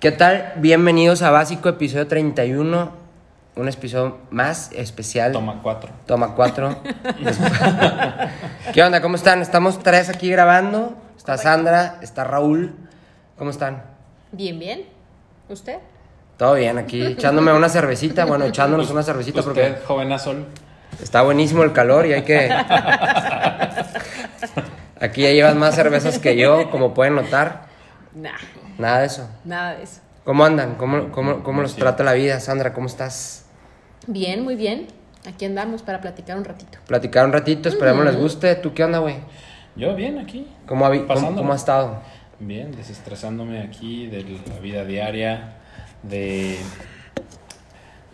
¿Qué tal? Bienvenidos a Básico, episodio 31. Un episodio más especial. Toma cuatro. Toma 4. ¿Qué onda? ¿Cómo están? Estamos tres aquí grabando. Está Sandra, está Raúl. ¿Cómo están? Bien, bien. ¿Usted? Todo bien, aquí echándome una cervecita. Bueno, echándonos una cervecita porque Usted, joven azul. está buenísimo el calor y hay que. Aquí ya llevas más cervezas que yo, como pueden notar. Nah, Nada de eso. nada de eso. ¿Cómo andan? ¿Cómo, cómo, cómo los Sí. trata la vida? Sandra, ¿cómo estás? Bien, muy bien. Aquí andamos para platicar un ratito. Platicar un ratito, esperemos les guste. ¿Tú qué onda, güey? Yo bien aquí. ¿Cómo, cómo ha estado? Bien, desestresándome aquí de la vida diaria, de,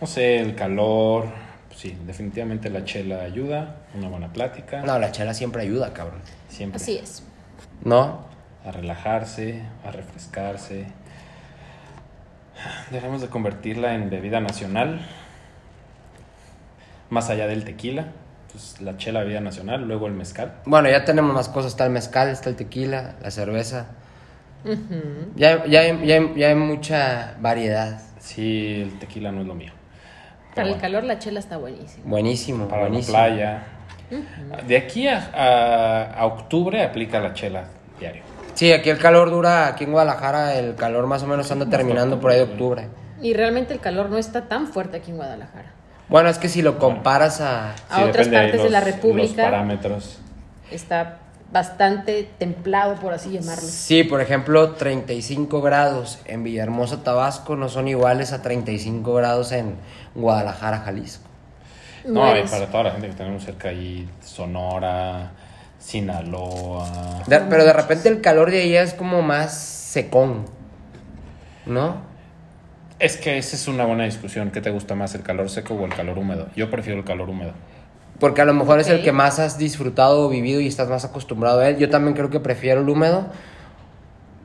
no sé, el calor. Sí, definitivamente la chela ayuda, una buena plática. No, la chela siempre ayuda, cabrón. Siempre. Así es. ¿No? A relajarse, a refrescarse. Debemos de convertirla en bebida nacional. Más allá del tequila. Pues la chela bebida nacional, luego el mezcal. Bueno, ya tenemos más cosas. Está el mezcal, está el tequila, la cerveza. ya, ya, hay- ya, hay- ya hay mucha variedad. Sí, el tequila no es lo mío. Pero Para el calor la chela está buenísima. Buenísimo, Para buenísimo. la playa. De aquí a, a- a octubre aplica la chela diario. Sí, aquí el calor dura, aquí en Guadalajara el calor más o menos anda terminando por ahí de octubre. Y realmente el calor no está tan fuerte aquí en Guadalajara. Bueno, es que si lo comparas a... A otras partes de la los- República. Los parámetros. Está bastante templado, por así llamarlo. Sí, por ejemplo, 35 grados en Villahermosa, Tabasco, no son iguales a 35 grados en Guadalajara, Jalisco. No, y Mueres. para toda la gente que tenemos cerca ahí, Sonora, Sinaloa. De- pero de repente el calor de ahí es como más secón, ¿no? Es que esa es una buena discusión. ¿Qué te gusta más, el calor seco o el calor húmedo? Yo prefiero el calor húmedo. Porque a lo mejor es el que más has disfrutado o vivido y estás más acostumbrado a él. Yo también creo que prefiero el húmedo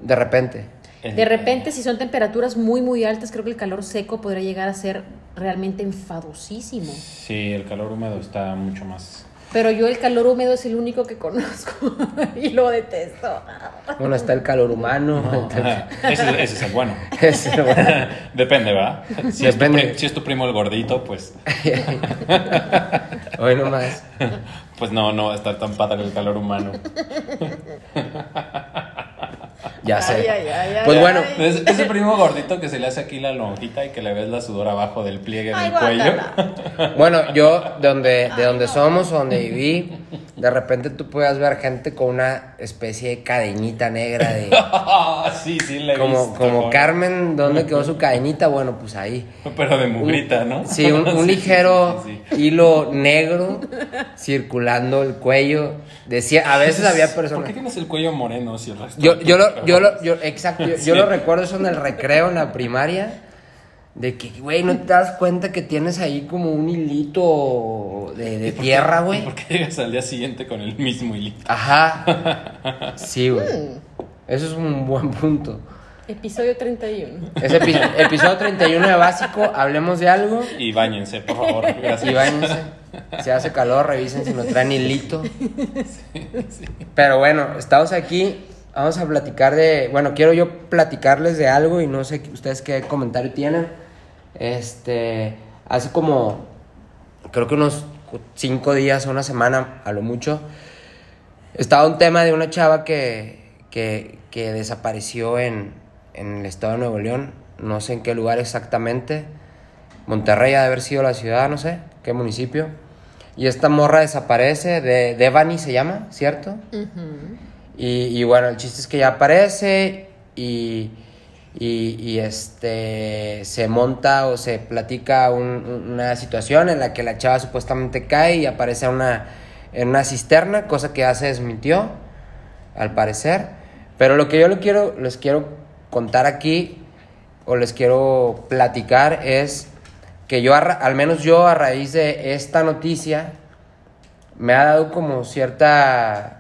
de repente. De repente, si son temperaturas muy, muy altas, creo que el calor seco podría llegar a ser realmente enfadosísimo. Sí, el calor húmedo está mucho más... Pero yo el calor húmedo es el único que conozco y lo detesto. Bueno, está el calor humano. Ese, ese es el bueno. Ese, bueno. Depende, ¿verdad? Si, Es tu, Depende. pri- si es tu primo el gordito, pues, Hoy nomás. pues no, no estar tan padre el calor humano. Ya sé. Ay, ay, ay, ay, pues bueno, ay. Es- ese primo gordito que se le hace aquí la lonjita y que le ves la sudor abajo del pliegue Ay, del cuello. bueno, yo de donde, de donde somos, o donde viví, de repente tú puedas ver gente con una especie de cadenita negra de... sí, sí, le Como, visto, como. Carmen, ¿dónde quedó su cadenita? Bueno, pues ahí. Pero de mugrita, ¿no? Sí, un, un Sí, ligero sí, sí, sí. hilo negro circulando el cuello. Decía, a veces había ¿Por qué personas. tienes el cuello moreno si el resto Yo, yo lo, yo lo, yo, exacto, yo, yo Sí. lo recuerdo eso en el recreo, en la primaria. De que, güey, no te das cuenta que tienes ahí como un hilito de, de ¿Y por qué- tierra, güey. ¿Por qué llegas al día siguiente con el mismo hilito? Ajá. Sí, güey. Mm. Eso es un buen punto. Episodio 31. Es epi- episodio 31 de básico, hablemos de algo. Y bañense, por favor. Gracias. Y váyanse. Si hace calor, revisen si no traen hilito. Pero bueno, estamos aquí. Vamos a platicar de. Bueno, quiero yo platicarles de algo y no sé ustedes qué comentario tienen. Este. Hace como. Creo que unos cinco días o una semana, a lo mucho. Estaba un tema de una chava que, que, que desapareció en, en el estado de Nuevo León. No sé en qué lugar exactamente. Monterrey ha de haber sido la ciudad, no sé, qué municipio. Y esta morra desaparece, de Devani se llama, ¿cierto? Y, bueno, el chiste es que ya aparece y, y, este se monta o se platica un- un- una situación en la que la chava supuestamente cae y aparece una, en una cisterna, cosa que ya se desmintió, al parecer. Pero lo que yo quiero, les quiero contar aquí o les quiero platicar es que yo, al menos yo a raíz de esta noticia, me ha dado como cierta...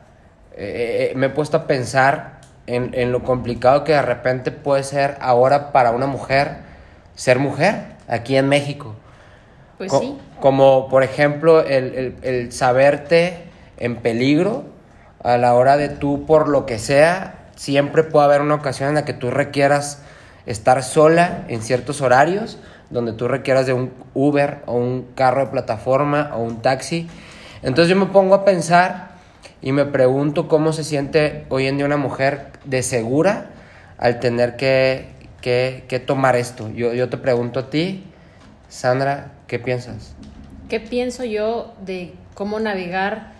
eh, me he puesto a pensar en, en lo complicado que de repente puede ser ahora para una mujer ser mujer aquí en México. Pues Co- sí. Como por ejemplo el, el- el saberte en peligro a la hora de tú, por lo que sea, siempre puede haber una ocasión en la que tú requieras estar sola en ciertos horarios donde tú requieras de un Uber o un carro de plataforma o un taxi. Entonces yo me pongo a pensar y me pregunto cómo se siente hoy en día una mujer de segura al tener que, que, tomar esto. Yo, yo te pregunto a ti, Sandra, ¿qué piensas? ¿Qué pienso yo de cómo navegar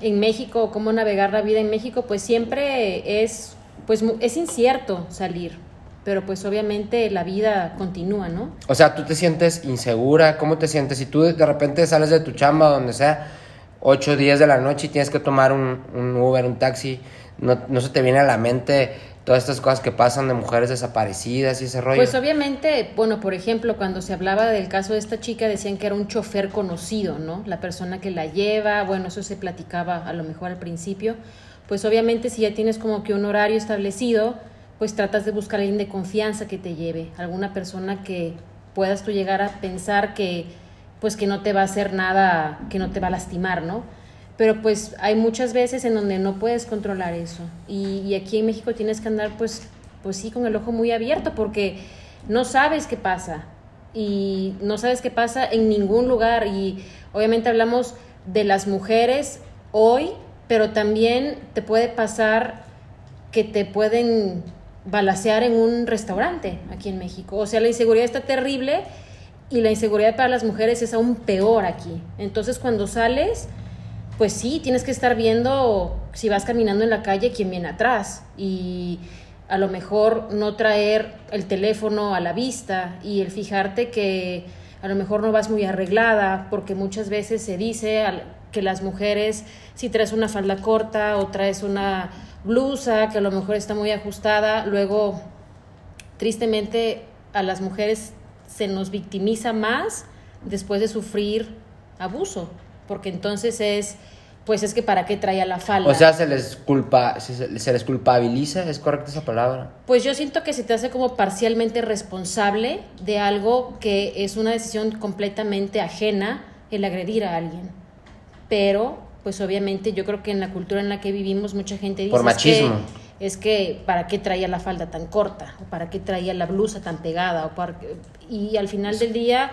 en México, cómo navegar la vida en México? Pues siempre es, pues, es incierto salir pero pues obviamente la vida continúa, ¿no? O sea, tú te sientes insegura, ¿cómo te sientes? Si tú de repente sales de tu chamba, donde sea, 8 o 10 de la noche y tienes que tomar un, un Uber, un taxi, no, no, se te viene a la mente todas estas cosas que pasan de mujeres desaparecidas y ese rollo. Pues obviamente, bueno, por ejemplo, cuando se hablaba del caso de esta chica, decían que era un chofer conocido, ¿no? La persona que la lleva, bueno, eso se platicaba a lo mejor al principio. Pues obviamente si ya tienes como que un horario establecido, pues tratas de buscar a alguien de confianza que te lleve, alguna persona que puedas tú llegar a pensar que pues que no te va a hacer nada, que no te va a lastimar, ¿no? Pero pues hay muchas veces en donde no puedes controlar eso. Y, aquí en México tienes que andar pues, pues sí con el ojo muy abierto porque no sabes qué pasa. Y no sabes qué pasa en ningún lugar. Y obviamente hablamos de las mujeres hoy, pero también te puede pasar que te pueden balasear en un restaurante aquí en México. O sea, la inseguridad está terrible y la inseguridad para las mujeres es aún peor aquí. Entonces, cuando sales, pues sí, tienes que estar viendo si vas caminando en la calle quién viene atrás y a lo mejor no traer el teléfono a la vista y el fijarte que a lo mejor no vas muy arreglada, porque muchas veces se dice que las mujeres, si traes una falda corta o traes una blusa que a lo mejor está muy ajustada, luego tristemente a las mujeres se nos victimiza más después de sufrir abuso, porque entonces es pues es que para qué traía la falda. O sea, se les culpa, se, les culpabiliza, ¿es correcta esa palabra? Pues yo siento que se te hace como parcialmente responsable de algo que es una decisión completamente ajena el agredir a alguien. Pero pues obviamente yo creo que en la cultura en la que vivimos mucha gente dice Por machismo. Es que, para qué traía la falda tan corta o para qué traía la blusa tan pegada o y al final del día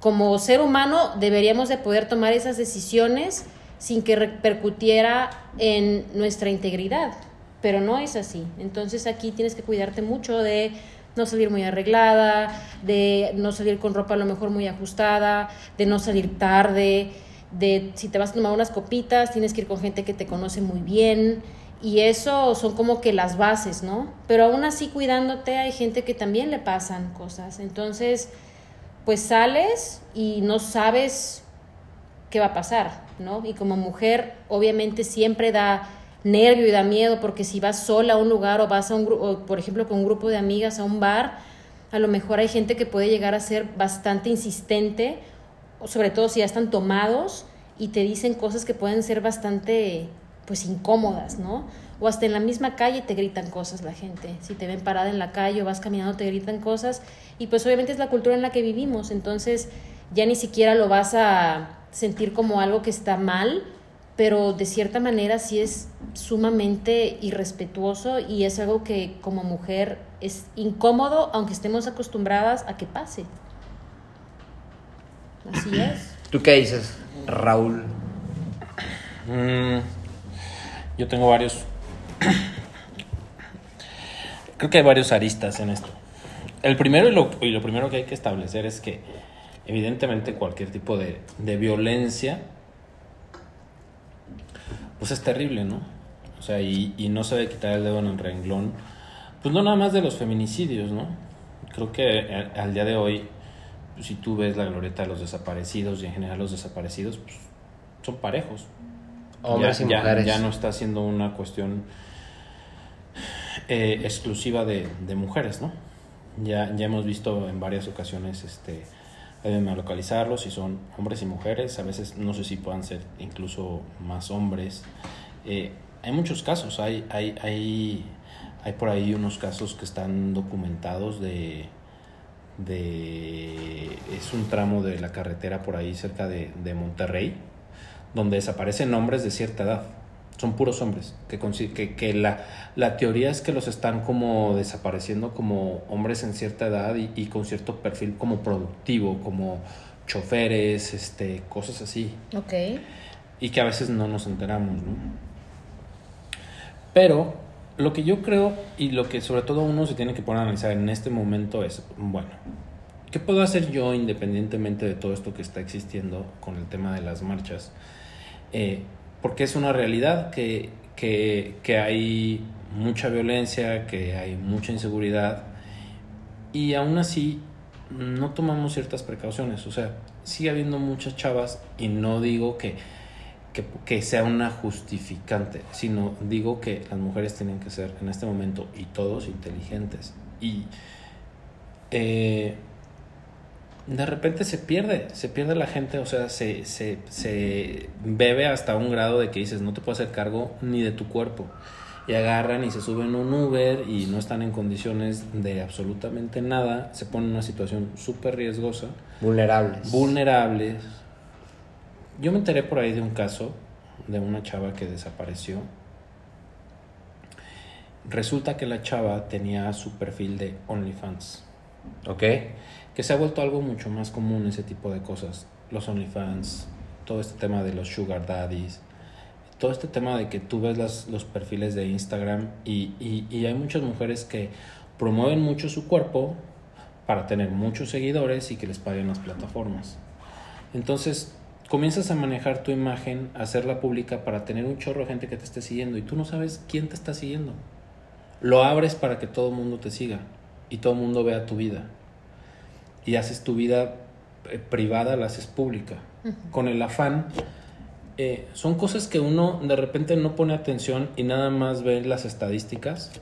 como ser humano deberíamos de poder tomar esas decisiones sin que repercutiera en nuestra integridad, pero no es así. Entonces aquí tienes que cuidarte mucho de no salir muy arreglada, de no salir con ropa a lo mejor muy ajustada, de no salir tarde, de si te vas a tomar unas copitas, tienes que ir con gente que te conoce muy bien. Y eso son como que las bases, ¿no? Pero aún así cuidándote hay gente que también le pasan cosas. Entonces, pues sales y no sabes qué va a pasar, ¿no? Y como mujer, obviamente siempre da nervio y da miedo porque si vas sola a un lugar o vas a un grupo, por ejemplo, con un grupo de amigas a un bar, a lo mejor hay gente que puede llegar a ser bastante insistente sobre todo si ya están tomados y te dicen cosas que pueden ser bastante pues incómodas, ¿no? O hasta en la misma calle te gritan cosas la gente. Si te ven parada en la calle o vas caminando te gritan cosas y pues obviamente es la cultura en la que vivimos, entonces ya ni siquiera lo vas a sentir como algo que está mal, pero de cierta manera sí es sumamente irrespetuoso y es algo que como mujer es incómodo aunque estemos acostumbradas a que pase. Así es. ¿Tú qué dices, Raúl? Mm, yo tengo varios. Creo que hay varios aristas en esto. El primero y lo, primero que hay que establecer es que, evidentemente, cualquier tipo de, de violencia, pues es terrible, ¿no? O sea, y, y no se debe quitar el dedo en el renglón, pues no nada más de los feminicidios, ¿no? Creo que al día de hoy si tú ves la glorieta de los desaparecidos y en general los desaparecidos, pues, son parejos. Hombres ya, y mujeres. Ya, no está siendo una cuestión eh, exclusiva de, mujeres, ¿no? Ya, ya hemos visto en varias ocasiones, este, deben localizarlos si son hombres y mujeres, a veces no sé si puedan ser incluso más hombres. Eh, hay muchos casos, hay, hay, hay, hay por ahí unos casos que están documentados de de es un tramo de la carretera por ahí cerca de, Monterrey donde desaparecen hombres de cierta edad son puros hombres, que, que, que la, la, teoría es que los están como desapareciendo como hombres en cierta edad y, y, con cierto perfil como productivo, como choferes, este, cosas así. Ok. Y que a veces no nos enteramos, ¿no? Pero lo que yo creo y lo que sobre todo uno se tiene que poner a analizar en este momento es, bueno, ¿qué puedo hacer yo independientemente de todo esto que está existiendo con el tema de las marchas? Eh, porque es una realidad que, que, que hay mucha violencia, que hay mucha inseguridad y aún así no tomamos ciertas precauciones. O sea, sigue habiendo muchas chavas y no digo que que, sea una justificante, sino digo que las mujeres tienen que ser en este momento y todos inteligentes. Y eh, de repente se pierde, se pierde la gente, o sea, se, se, se bebe hasta un grado de que dices, no te puedo hacer cargo ni de tu cuerpo. Y agarran y se suben un Uber y no están en condiciones de absolutamente nada, se ponen en una situación súper riesgosa. Vulnerables. Vulnerables, yo me enteré por ahí de un caso de una chava que desapareció. Resulta que la chava tenía su perfil de OnlyFans. Ok. Que se ha vuelto algo mucho más común ese tipo de cosas. Los OnlyFans, todo este tema de los Sugar Daddies, todo este tema de que tú ves las, los perfiles de Instagram y, y, y hay muchas mujeres que promueven mucho su cuerpo para tener muchos seguidores y que les paguen las plataformas. Entonces, comienzas a manejar tu imagen, a hacerla pública para tener un chorro de gente que te esté siguiendo y tú no sabes quién te está siguiendo. Lo abres para que todo el mundo te siga y todo el mundo vea tu vida. Y haces tu vida eh, privada, la haces pública. Con el afán, eh, son cosas que uno de repente no pone atención y nada más ve las estadísticas.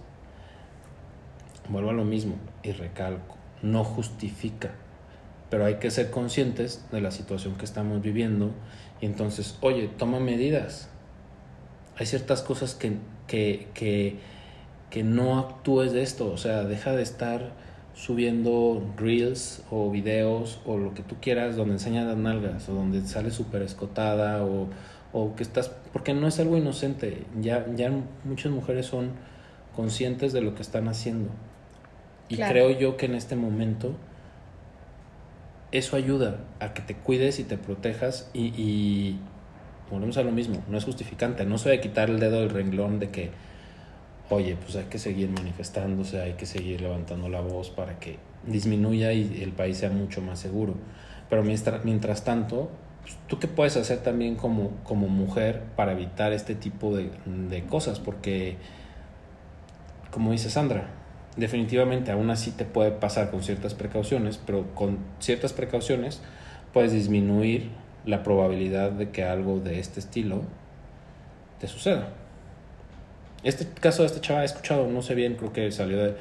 Vuelvo a lo mismo y recalco, no justifica pero hay que ser conscientes de la situación que estamos viviendo y entonces, oye, toma medidas. Hay ciertas cosas que, que, que, que no actúes de esto, o sea, deja de estar subiendo reels o videos o lo que tú quieras donde enseñas las nalgas o donde sale súper escotada o, o que estás, porque no es algo inocente, ya, ya muchas mujeres son conscientes de lo que están haciendo. Y creo yo que en este momento eso ayuda a que te cuides y te protejas y, volvemos a lo mismo, no es justificante, no se debe quitar el dedo del renglón de que, oye, pues hay que seguir manifestándose, hay que seguir levantando la voz para que disminuya y el país sea mucho más seguro. Pero mientras, mientras tanto, pues, ¿tú qué puedes hacer también como, como mujer para evitar este tipo de, de cosas? Porque, como dice Sandra, definitivamente aún así te puede pasar con ciertas precauciones, pero con ciertas precauciones puedes disminuir la probabilidad de que algo de este estilo te suceda. Este caso de esta chava he escuchado, no sé bien, creo que salió de...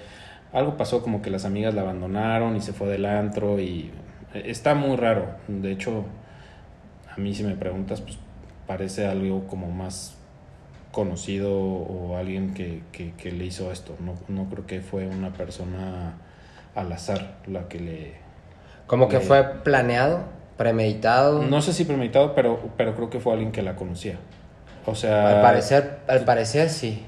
Algo pasó como que las amigas la abandonaron y se fue del antro y está muy raro. De hecho, a mí si me preguntas, pues parece algo como más conocido o alguien que, que, le hizo esto. No, no, creo que fue una persona al azar la que le... Como que fue planeado, premeditado. No sé si premeditado, pero, pero creo que fue alguien que la conocía. O sea... Al parecer, al parecer sí.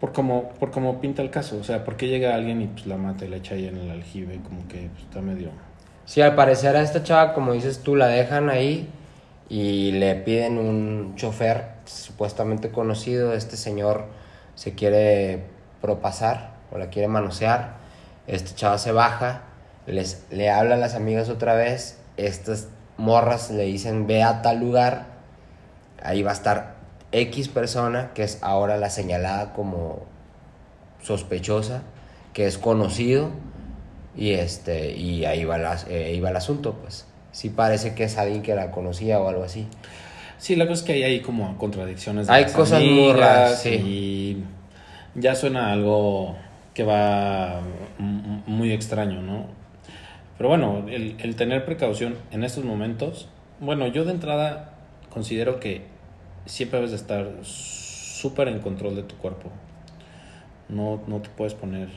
Por como, por como pinta el caso, o sea, ¿por qué llega alguien y pues la mata y la echa ahí en el aljibe? Como que pues, está medio... Sí, al parecer a esta chava, como dices tú, la dejan ahí y le piden un chofer supuestamente conocido, este señor se quiere propasar o la quiere manosear, este chava se baja, les, le habla a las amigas otra vez, estas morras le dicen ve a tal lugar, ahí va a estar X persona, que es ahora la señalada como sospechosa, que es conocido, y, este, y ahí, va eh, ahí va el asunto, pues sí parece que es alguien que la conocía o algo así. Sí, la cosa es que hay ahí como contradicciones. De hay cosas muy raras, sí. Y ya suena algo que va muy extraño, ¿no? Pero bueno, el, el tener precaución en estos momentos, bueno, yo de entrada considero que siempre debes de estar súper en control de tu cuerpo. No, no te puedes poner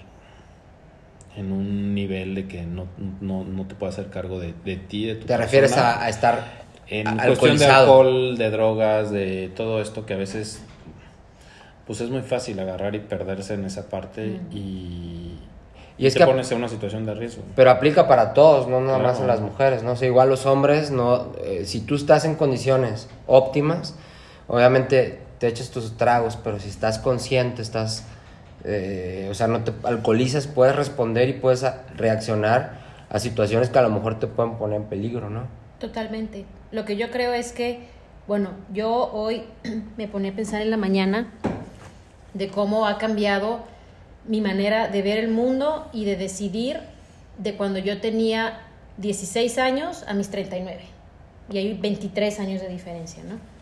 en un nivel de que no, no, no te puede hacer cargo de, de ti, de tu ¿Te refieres a, estar en cuestión de alcohol, de drogas, de todo esto que a veces pues es muy fácil agarrar y perderse en esa parte y, Y es te que- pones en una situación de riesgo. Pero aplica para todos, no nada más a las mujeres, ¿no? O sea, igual los hombres, no, eh, si tú estás en condiciones óptimas, obviamente te echas tus tragos, pero si estás consciente, estás, eh, o sea, no te alcoholizas, puedes responder y puedes reaccionar a situaciones que a lo mejor te pueden poner en peligro, ¿no? Totalmente. Lo que yo creo es que, bueno, yo hoy me ponía a pensar en la mañana de cómo ha cambiado mi manera de ver el mundo y de decidir de cuando yo tenía 16 años a mis 39. Y hay 23 años de diferencia, ¿no?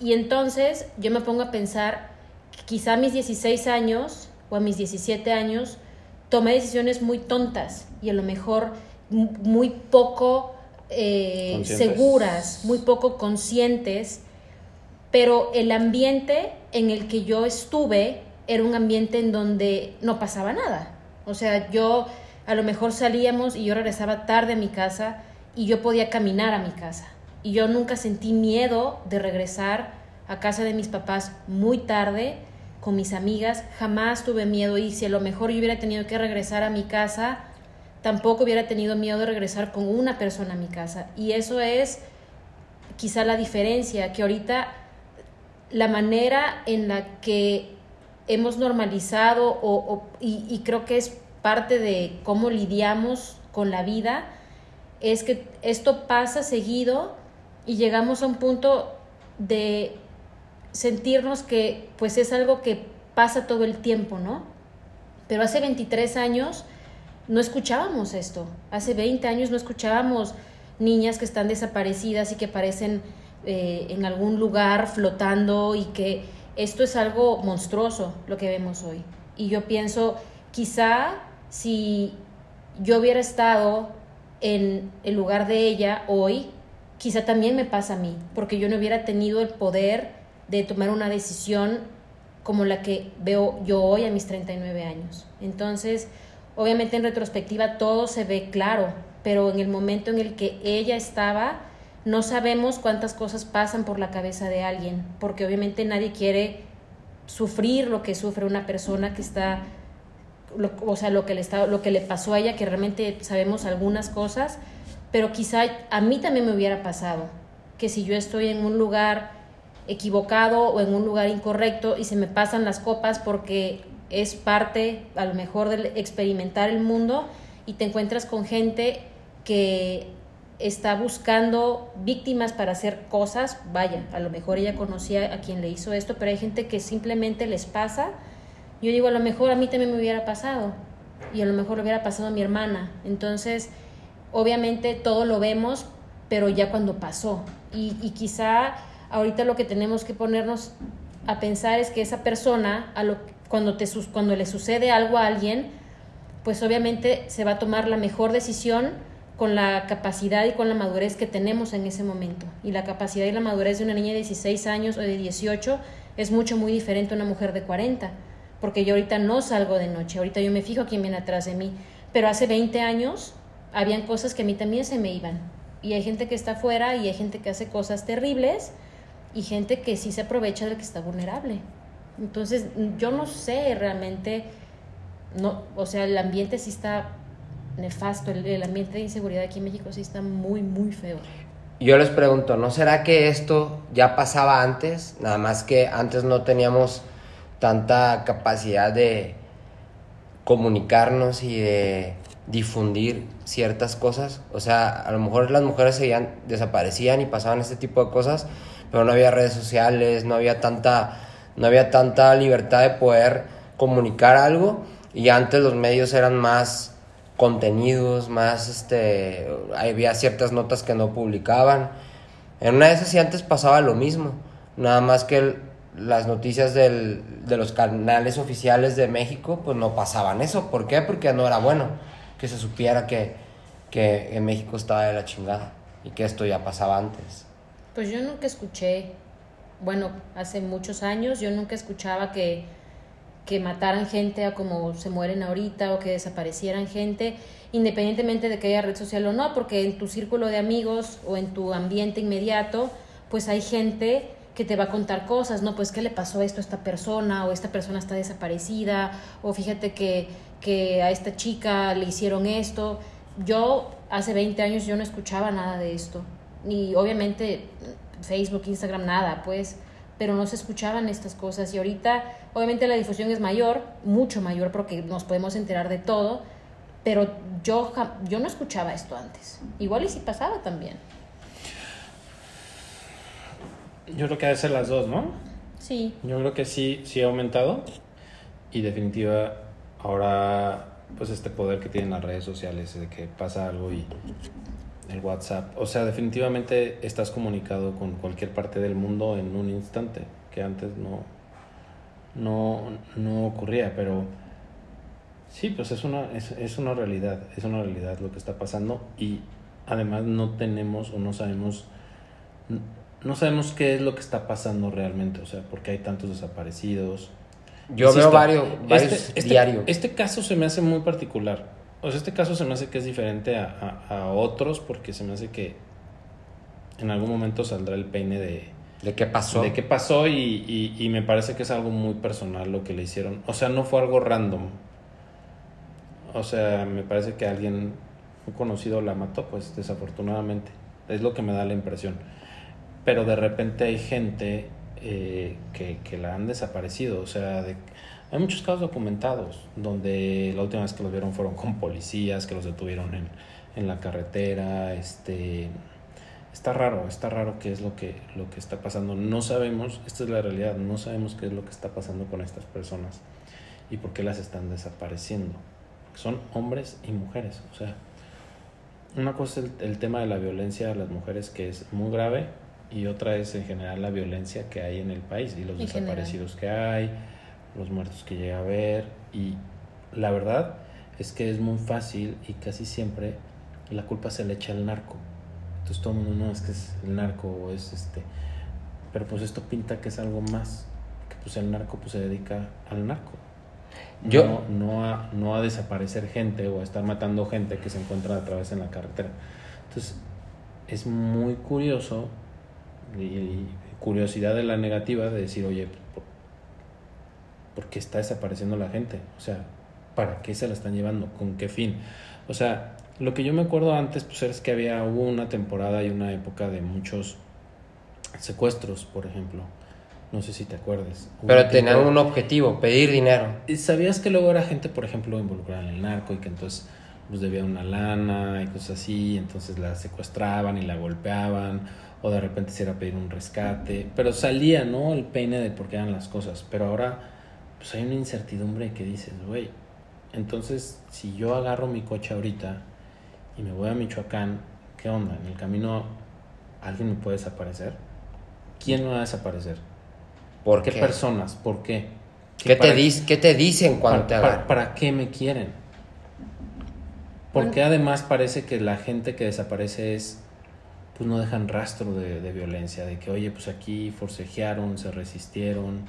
Y entonces yo me pongo a pensar, que quizá a mis 16 años o a mis 17 años tomé decisiones muy tontas y a lo mejor mu- muy poco eh, seguras, muy poco conscientes, pero el ambiente en el que yo estuve era un ambiente en donde no pasaba nada. O sea, yo a lo mejor salíamos y yo regresaba tarde a mi casa y yo podía caminar a mi casa. Y yo nunca sentí miedo de regresar a casa de mis papás muy tarde con mis amigas, jamás tuve miedo y si a lo mejor yo hubiera tenido que regresar a mi casa, tampoco hubiera tenido miedo de regresar con una persona a mi casa. Y eso es quizá la diferencia, que ahorita la manera en la que hemos normalizado o, o- y, y creo que es parte de cómo lidiamos con la vida, es que esto pasa seguido y llegamos a un punto de sentirnos que pues es algo que pasa todo el tiempo, ¿no? Pero hace 23 años no escuchábamos esto. Hace 20 años no escuchábamos niñas que están desaparecidas y que aparecen eh, en algún lugar flotando y que esto es algo monstruoso lo que vemos hoy. Y yo pienso, quizá si yo hubiera estado en el lugar de ella hoy, quizá también me pasa a mí, porque yo no hubiera tenido el poder de tomar una decisión como la que veo yo hoy a mis 39 años. Entonces, obviamente en retrospectiva todo se ve claro, pero en el momento en el que ella estaba, no sabemos cuántas cosas pasan por la cabeza de alguien, porque obviamente nadie quiere sufrir lo que sufre una persona que está lo- o sea, lo que, le está, lo que le pasó a ella, que realmente sabemos algunas cosas, pero quizá a mí también me hubiera pasado, que si yo estoy en un lugar equivocado o en un lugar incorrecto y se me pasan las copas porque es parte a lo mejor del experimentar el mundo y te encuentras con gente que está buscando víctimas para hacer cosas, vaya, a lo mejor ella conocía a quien le hizo esto, pero hay gente que simplemente les pasa. Yo digo, a lo mejor a mí también me hubiera pasado y a lo mejor le hubiera pasado a mi hermana. Entonces, obviamente todo lo vemos, pero ya cuando pasó. Y, y quizá ahorita lo que tenemos que ponernos a pensar es que esa persona, a lo, cuando, te, cuando le sucede algo a alguien, pues obviamente se va a tomar la mejor decisión con la capacidad y con la madurez que tenemos en ese momento. Y la capacidad y la madurez de una niña de 16 años o de 18 es mucho, muy diferente a una mujer de 40. Porque yo ahorita no salgo de noche, ahorita yo me fijo quién viene atrás de mí. Pero hace 20 años habían cosas que a mí también se me iban. Y hay gente que está afuera y hay gente que hace cosas terribles y gente que sí se aprovecha del que está vulnerable. Entonces, yo no sé realmente, no, o sea, el ambiente sí está nefasto, el, el ambiente de inseguridad aquí en México sí está muy, muy feo. Yo les pregunto, ¿no será que esto ya pasaba antes? Nada más que antes no teníamos tanta capacidad de comunicarnos y de difundir ciertas cosas. O sea, a lo mejor las mujeres seguían, desaparecían y pasaban este tipo de cosas, pero no había redes sociales, no había tanta, no había tanta libertad de poder comunicar algo. Y antes los medios eran más contenidos, más este, había ciertas notas que no publicaban. En una de esas sí antes pasaba lo mismo, nada más que las noticias del- de los canales oficiales de México pues no pasaban eso. ¿Por qué? Porque no era bueno que se supiera que, que en México estaba de la chingada y que esto ya pasaba antes. Pues yo nunca escuché, bueno, hace muchos años yo nunca escuchaba que, que mataran gente a como se mueren ahorita o que desaparecieran gente, independientemente de que haya red social o no, porque en tu círculo de amigos o en tu ambiente inmediato, pues hay gente que te va a contar cosas, ¿no? Pues qué le pasó esto a esta persona o esta persona está desaparecida o fíjate que, que a esta chica le hicieron esto. Yo hace 20 años yo no escuchaba nada de esto. Ni obviamente Facebook, Instagram, nada, pues, pero no se escuchaban estas cosas y ahorita obviamente la difusión es mayor, mucho mayor porque nos podemos enterar de todo, pero yo, yo no escuchaba esto antes. Igual y si pasaba también. Yo creo que debe ser las dos, ¿no? Sí. Yo creo que sí, sí ha aumentado y definitiva ahora pues este poder que tienen las redes sociales de que pasa algo y el WhatsApp, o sea, definitivamente estás comunicado con cualquier parte del mundo en un instante, que antes no no, no ocurría, pero sí, pues es una es, es una realidad, es una realidad lo que está pasando y además no tenemos o no sabemos no sabemos qué es lo que está pasando realmente, o sea, porque hay tantos desaparecidos. Yo veo varios, varios este, este, diarios. Este caso se me hace muy particular. O sea, este caso se me hace que es diferente a, a, a otros porque se me hace que en algún momento saldrá el peine de... ¿De qué pasó? De qué pasó y, y, y me parece que es algo muy personal lo que le hicieron. O sea, no fue algo random. O sea, me parece que alguien un conocido la mató, pues desafortunadamente. Es lo que me da la impresión pero de repente hay gente eh, que, que, la han desaparecido. O sea, de, hay muchos casos documentados donde la última vez que los vieron fueron con policías, que los detuvieron en, en la carretera. Este, está raro, está raro qué es lo que, lo que está pasando. No sabemos, esta es la realidad, no sabemos qué es lo que está pasando con estas personas y por qué las están desapareciendo. Son hombres y mujeres. O sea, una cosa es el, el tema de la violencia a las mujeres que es muy grave y otra es en general la violencia que hay en el país y los En desaparecidos que hay, los muertos que llega a haber y la verdad es que es muy fácil y casi siempre la culpa se le echa al narco. Entonces todo el mundo no es que es el narco o es este, pero pues esto pinta que es algo más, que pues el narco pues se dedica al narco. Yo- no, no, a, no a desaparecer gente o a estar matando gente que se encuentra a través en la carretera. Entonces, es muy curioso y, curiosidad de la negativa de decir, oye, ¿por, qué está desapareciendo la gente? O sea, ¿para qué se la están llevando? ¿Con qué fin? O sea, lo que yo me acuerdo antes, pues es que había, hubo una temporada y una época de muchos secuestros, por ejemplo. No sé si te acuerdes. Hubo Pero tenían un objetivo, pedir dinero. ¿Y ¿Sabías que luego era gente, por ejemplo, involucrada en el narco y que entonces pues debía una lana y cosas así, entonces la secuestraban y la golpeaban, o de repente se era pedir un rescate, pero salía, ¿no? El peine de por qué eran las cosas, pero ahora pues hay una incertidumbre que dices, güey, entonces si yo agarro mi coche ahorita y me voy a Michoacán, ¿qué onda? En el camino alguien me puede desaparecer. ¿Quién me va a desaparecer? ¿Por ¿Qué qué? personas? ¿Por qué? ¿Qué te, para- dis- ¿Qué te dicen cuando para, te para- agarran? para qué me quieren? Porque además parece que la gente que desaparece es, pues no dejan rastro de, de violencia, de que, oye, pues aquí forcejearon, se resistieron,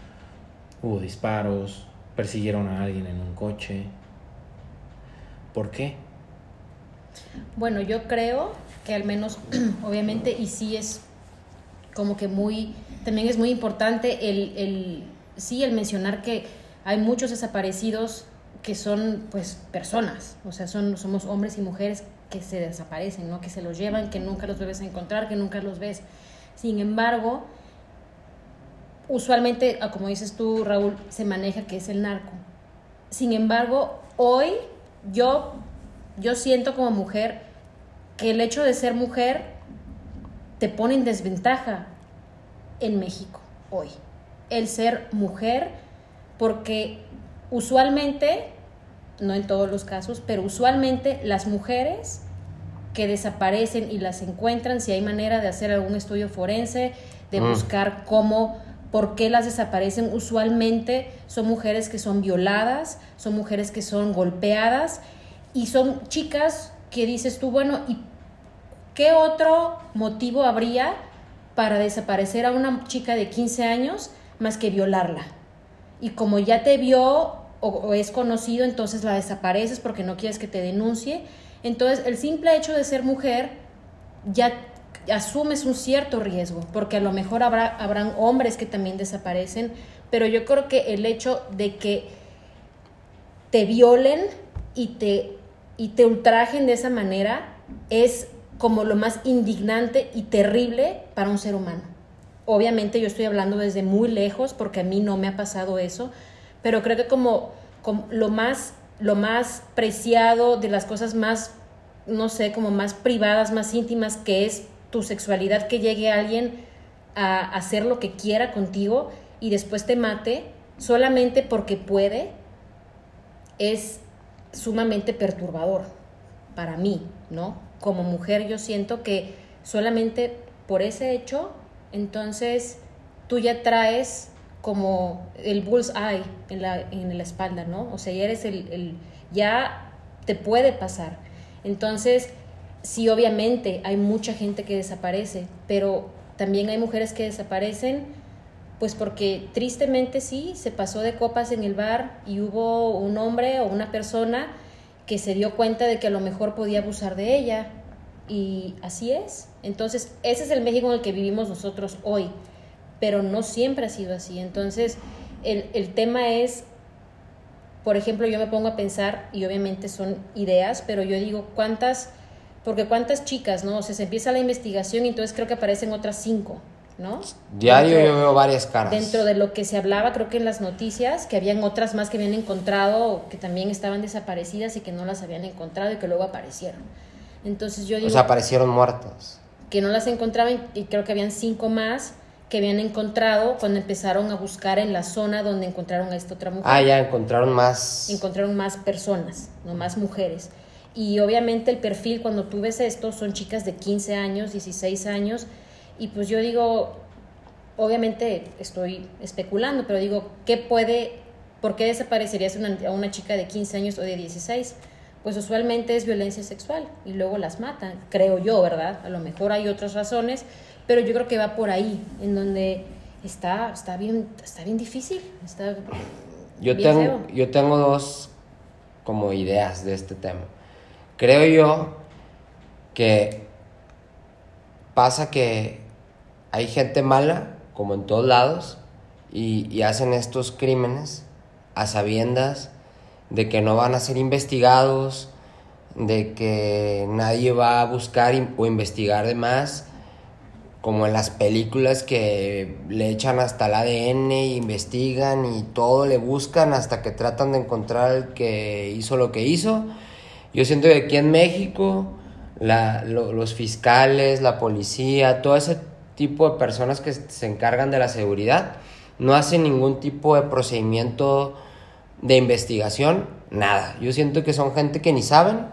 hubo disparos, persiguieron a alguien en un coche. ¿Por qué? Bueno, yo creo que al menos, obviamente, y sí es como que muy, también es muy importante el, el, sí, el mencionar que hay muchos desaparecidos que son, pues, personas, o sea, son, somos hombres y mujeres que se desaparecen, ¿no? Que se los llevan, que nunca los vuelves a encontrar, que nunca los ves. Sin embargo, usualmente, ah, como dices tú, Raúl, se maneja que es el narco. Sin embargo, hoy yo, yo siento como mujer que el hecho de ser mujer te pone en desventaja en México hoy. El ser mujer, porque usualmente, no en todos los casos, pero usualmente las mujeres que desaparecen y las encuentran, si hay manera de hacer algún estudio forense, de Mm. buscar cómo, por qué las desaparecen, usualmente son mujeres que son violadas, son mujeres que son golpeadas y son chicas que dices tú, bueno, ¿y qué otro motivo habría para desaparecer a una chica de 15 años más que violarla? Y como ya te vio o, es conocido, entonces la desapareces porque no quieres que te denuncie. Entonces, el simple hecho de ser mujer ya asumes un cierto riesgo, porque a lo mejor habrá, habrán hombres que también desaparecen, pero yo creo que el hecho de que te violen y te, y te ultrajen de esa manera es como lo más indignante y terrible para un ser humano. Obviamente yo estoy hablando desde muy lejos porque a mí no me ha pasado eso, pero creo que como, lo más lo más preciado de las cosas más no sé, como más privadas, más íntimas, que es tu sexualidad, que llegue alguien a hacer lo que quiera contigo y después te mate solamente porque puede, es sumamente perturbador para mí, ¿no? Como mujer yo siento que solamente por ese hecho, entonces tú ya traes como el bullseye en la, en la espalda, ¿no? O sea, ya eres el, el, ya te puede pasar. Entonces, sí, obviamente hay mucha gente que desaparece, pero también hay mujeres que desaparecen, pues porque tristemente sí, se pasó de copas en el bar y hubo un hombre o una persona que se dio cuenta de que a lo mejor podía abusar de ella. Y así es. Entonces, ese es el México en el que vivimos nosotros hoy, pero no siempre ha sido así. Entonces, el, el tema es por ejemplo, yo me pongo a pensar, y obviamente son ideas, pero yo digo, ¿cuántas porque cuántas chicas, ¿no? O sea, se empieza la investigación y entonces creo que aparecen otras cinco, ¿no? Diario yo veo varias caras. Dentro de lo que se hablaba, creo que en las noticias, que habían otras más que habían encontrado, que también estaban desaparecidas y que no las habían encontrado y que luego aparecieron. Entonces yo digo... O sea, aparecieron muertas. Que no las encontraban y creo que habían cinco más que habían encontrado cuando empezaron a buscar en la zona donde encontraron a esta otra mujer. Ah, ya encontraron más. Encontraron más personas, no más mujeres. Y obviamente el perfil cuando tú ves esto son chicas de 15 años, 16 años, y pues yo digo, obviamente estoy especulando, pero digo, ¿qué puede, por qué desaparecerías una, a una chica de 15 años o de 16? Pues usualmente es violencia sexual y luego las matan, creo yo, ¿verdad? A lo mejor hay otras razones, pero yo creo que va por ahí, en donde está, está, bien, está bien difícil, está yo tengo, Yo tengo dos como ideas de este tema. Creo yo que pasa que hay gente mala, como en todos lados, y, hacen estos crímenes a sabiendas de que no van a ser investigados, de que nadie va a buscar o investigar de más, como en las películas que le echan hasta el ADN, investigan y todo le buscan hasta que tratan de encontrar el que hizo lo que hizo yo siento que aquí en México los fiscales, la policía, todo ese tipo de personas que se encargan de la seguridad, no hacen ningún tipo de procedimiento de investigación, nada. Yo siento que son gente que ni saben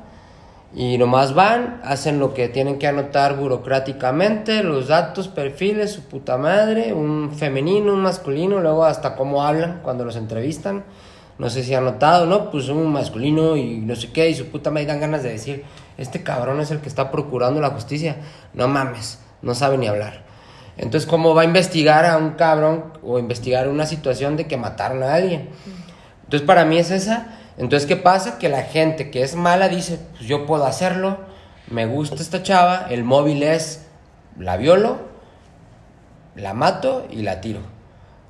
y nomás van, hacen lo que tienen que anotar burocráticamente, los datos, perfiles, su puta madre, un femenino, un masculino, luego hasta cómo hablan cuando los entrevistan no sé si ha notado, ¿no? Pues un masculino y no sé qué, y su puta madre dan ganas de decir, este cabrón es el que está procurando la justicia. No mames, no sabe ni hablar. Entonces, ¿cómo va a investigar a un cabrón o investigar una situación de que mataron a alguien? Entonces, para mí es esa. Entonces, ¿qué pasa? Que la gente que es mala dice, pues yo puedo hacerlo, me gusta esta chava, el móvil es, la violo, la mato y la tiro.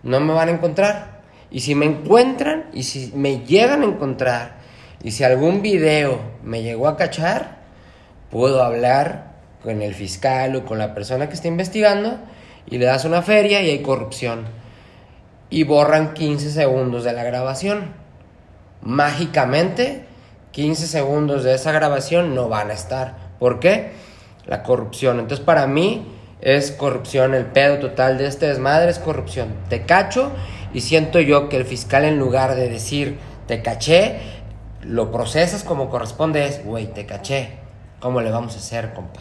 No me van a encontrar. Y si me encuentran, y si me llegan a encontrar, y si algún video me llegó a cachar, puedo hablar con el fiscal o con la persona que está investigando y le das una feria y hay corrupción. Y borran 15 segundos de la grabación. Mágicamente, 15 segundos de esa grabación no van a estar. ¿Por qué? La corrupción. Entonces, para mí es corrupción. El pedo total de este desmadre es corrupción. Te cacho y siento yo que el fiscal en lugar de decir, te caché, lo procesas como corresponde, es, güey, te caché. ¿Cómo le vamos a hacer, compa?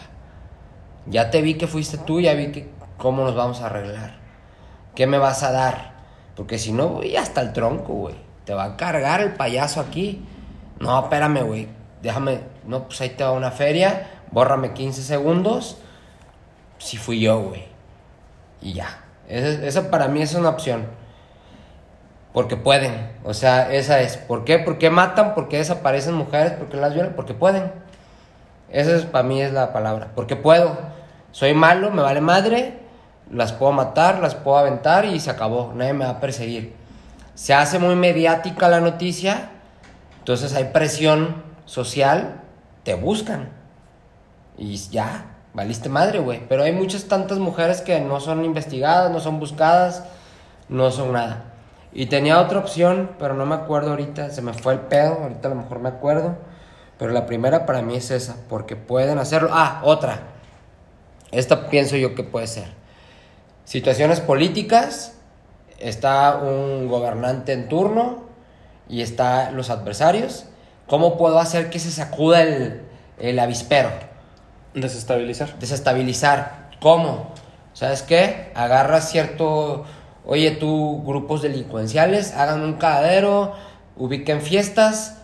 Ya te vi que fuiste tú, ya vi que cómo nos vamos a arreglar. ¿Qué me vas a dar? Porque si no, voy hasta el tronco, güey. Te va a cargar el payaso aquí. No, espérame, güey. Déjame. No, pues ahí te va una feria. Bórrame 15 segundos. Si fui yo, güey. Y ya. Esa, esa para mí es una opción. Porque pueden. O sea, esa es. ¿Por qué? ¿Por qué matan? ¿Por qué desaparecen mujeres? ¿Por qué las violan? Porque pueden. Esa es, para mí es la palabra. Porque puedo. Soy malo, me vale madre, las puedo matar, las puedo aventar y se acabó, nadie me va a perseguir. Se hace muy mediática la noticia, entonces hay presión social, te buscan. Y ya, valiste madre, güey. Pero hay muchas tantas mujeres que no son investigadas, no son buscadas, no son nada. Y tenía otra opción, pero no me acuerdo ahorita, se me fue el pedo, ahorita a lo mejor me acuerdo. Pero la primera para mí es esa, porque pueden hacerlo. Ah, otra. Esta pienso yo que puede ser. Situaciones políticas, está un gobernante en turno y está los adversarios. ¿Cómo puedo hacer que se sacuda el, el avispero? Desestabilizar. Desestabilizar. ¿Cómo? ¿Sabes qué? Agarras cierto Oye, tú, grupos delincuenciales, hagan un cadero, ubiquen fiestas,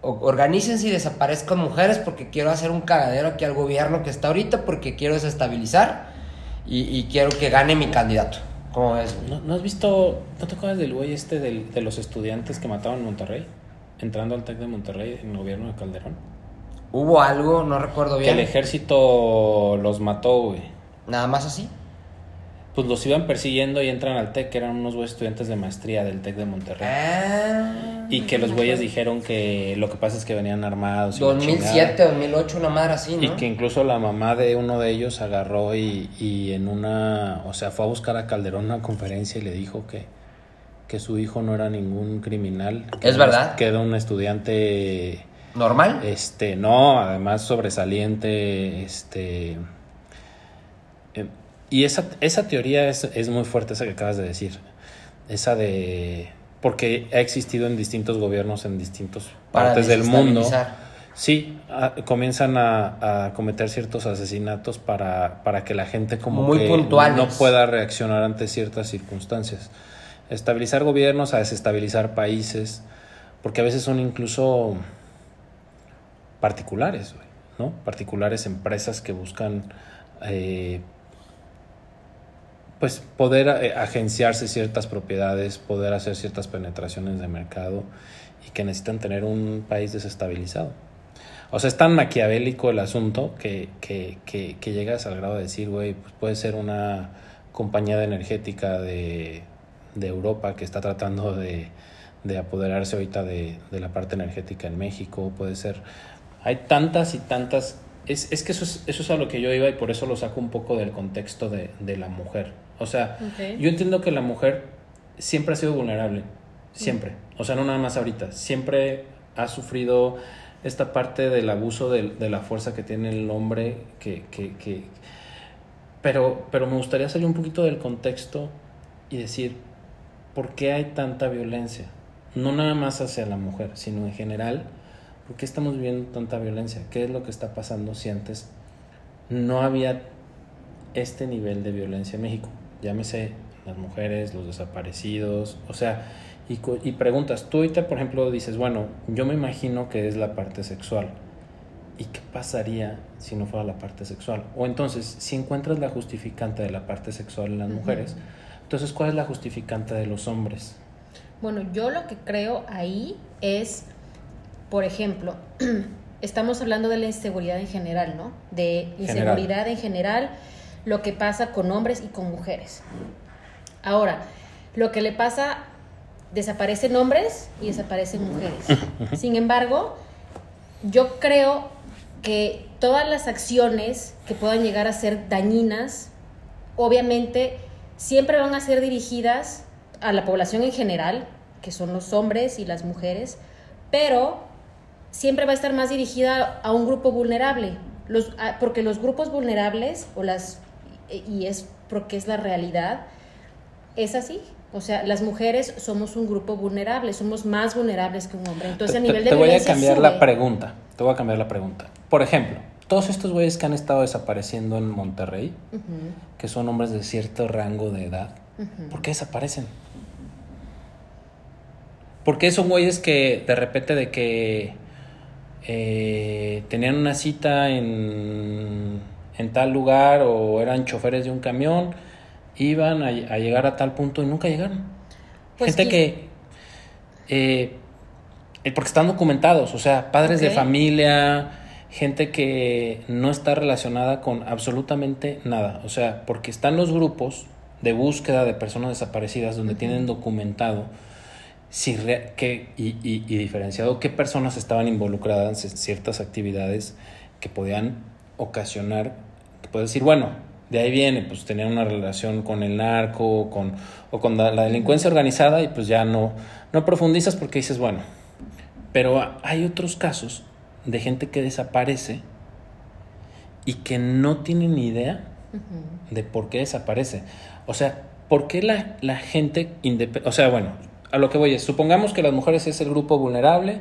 organícense y desaparezcan mujeres porque quiero hacer un cagadero aquí al gobierno que está ahorita porque quiero desestabilizar y, quiero que gane mi candidato. ¿Cómo es? ¿No, has visto, no te acuerdas del güey este de los estudiantes que mataban en Monterrey? Entrando al TEC de Monterrey en el gobierno de Calderón. Hubo algo, no recuerdo bien. Que el ejército los mató, güey. ¿Nada más así? Pues los iban persiguiendo y entran al TEC, que eran unos güeyes estudiantes de maestría del TEC de Monterrey. Ah, y que los güeyes dijeron que lo que pasa es que venían armados. 2007, 2008, una madre así, ¿no? Y que incluso la mamá de uno de ellos agarró y, y en una, o sea, fue a buscar a Calderón una conferencia y le dijo que, que su hijo no era ningún criminal. ¿Es verdad? Que era un estudiante... ¿Normal? Este, no, además sobresaliente, este y esa, esa teoría es, es, muy fuerte, esa que acabas de decir. Esa de... Porque ha existido en distintos gobiernos en distintas partes del mundo. Sí, comienzan a, a, cometer ciertos asesinatos para, para que la gente como muy que no pueda reaccionar ante ciertas circunstancias. Estabilizar gobiernos, a desestabilizar países, porque a veces son incluso particulares, ¿no? Particulares empresas que buscan eh, pues poder eh, agenciarse ciertas propiedades, poder hacer ciertas penetraciones de mercado y que necesitan tener un país desestabilizado. O sea, es tan maquiavélico el asunto que, que, que, llegas al grado de decir, güey, pues puede ser una compañía de energética de, de Europa que está tratando de, de apoderarse ahorita de, de, la parte energética en México, puede ser... Hay tantas y tantas... Es, es que eso es, eso es a lo que yo iba y por eso lo saco un poco del contexto de la mujer. O sea, yo entiendo que la mujer siempre ha sido vulnerable, siempre. O sea, no nada más ahorita, siempre ha sufrido esta parte del abuso de, la fuerza que tiene el hombre, que, que, que... Pero, pero me gustaría salir un poquito del contexto y decir, ¿por qué hay tanta violencia? No nada más hacia la mujer, sino en general, ¿por qué estamos viviendo tanta violencia? ¿Qué es lo que está pasando si antes no había este nivel de violencia en México? Llámese las mujeres, los desaparecidos, o sea, y, y preguntas, tú ahorita por ejemplo dices, bueno, yo me imagino que es la parte sexual. ¿Y qué pasaría si no fuera la parte sexual? O entonces, si encuentras la justificante de la parte sexual en las mujeres, entonces, ¿cuál es la justificante de los hombres? Bueno, yo lo que creo ahí es, por ejemplo, estamos hablando de la inseguridad en general, ¿no? De inseguridad en general lo que pasa con hombres y con mujeres. Ahora, lo que le pasa, desaparecen hombres y desaparecen mujeres. Sin embargo, yo creo que todas las acciones que puedan llegar a ser dañinas, obviamente, siempre van a ser dirigidas a la población en general, que son los hombres y las mujeres, pero siempre va a estar más dirigida a un grupo vulnerable, los, porque los grupos vulnerables o las y es porque es la realidad, es así. O sea, las mujeres somos un grupo vulnerable, somos más vulnerables que un hombre. Entonces, a nivel de Te voy a cambiar la pregunta. Te voy a cambiar la pregunta. Por ejemplo, todos estos güeyes que han estado desapareciendo en Monterrey, que son hombres de cierto rango de edad, ¿por qué desaparecen? ¿Por qué son güeyes que de repente de que eh, tenían una cita en en tal lugar o eran choferes de un camión, iban a, llegar a tal punto y nunca llegaron. Pues Gente que... Eh, porque están documentados, o sea, padres de familia, gente que no está relacionada con absolutamente nada. O sea, porque están los grupos de búsqueda de personas desaparecidas donde tienen documentado si que, y, y, y, diferenciado qué personas estaban involucradas en ciertas actividades que podían ocasionar, te puedes decir, bueno, de ahí viene, pues tener una relación con el narco con, o con la, la, delincuencia organizada y pues ya no, no profundizas porque dices, bueno, pero hay otros casos de gente que desaparece y que no tiene ni idea de por qué desaparece. O sea, ¿por qué la, la gente independiente? O sea, bueno, a lo que voy es, supongamos que las mujeres es el grupo vulnerable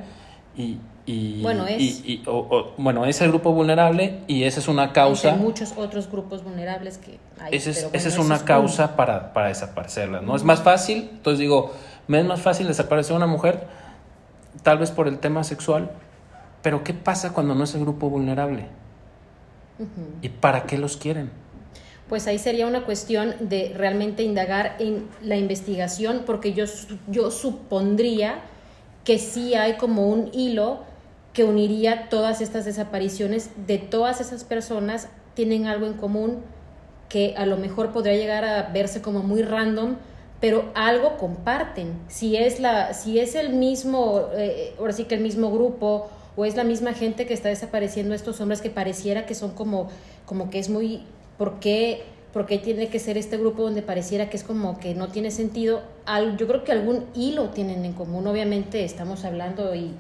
y... y bueno, es. Y, o, o, bueno, es el grupo vulnerable y esa es una causa... Hay muchos otros grupos vulnerables que hay. Esa es, pero bueno, esa es ese una es causa para, para desaparecerla, ¿no? Es más fácil, entonces digo, me es más fácil desaparecer una mujer, tal vez por el tema sexual, pero ¿qué pasa cuando no es el grupo vulnerable? ¿Y para qué los quieren? Pues ahí sería una cuestión de realmente indagar en la investigación, porque yo, yo supondría que sí hay como un hilo que uniría todas estas desapariciones de todas esas personas, tienen algo en común que a lo mejor podría llegar a verse como muy random, pero algo comparten. Si es, la, si es el mismo, eh, ahora sí que el mismo grupo, o es la misma gente que está desapareciendo estos hombres que pareciera que son como, como que es muy, ¿por qué, por qué tiene que ser este grupo donde pareciera que es como que no tiene sentido? Al, yo creo que algún hilo tienen en común, obviamente estamos hablando y,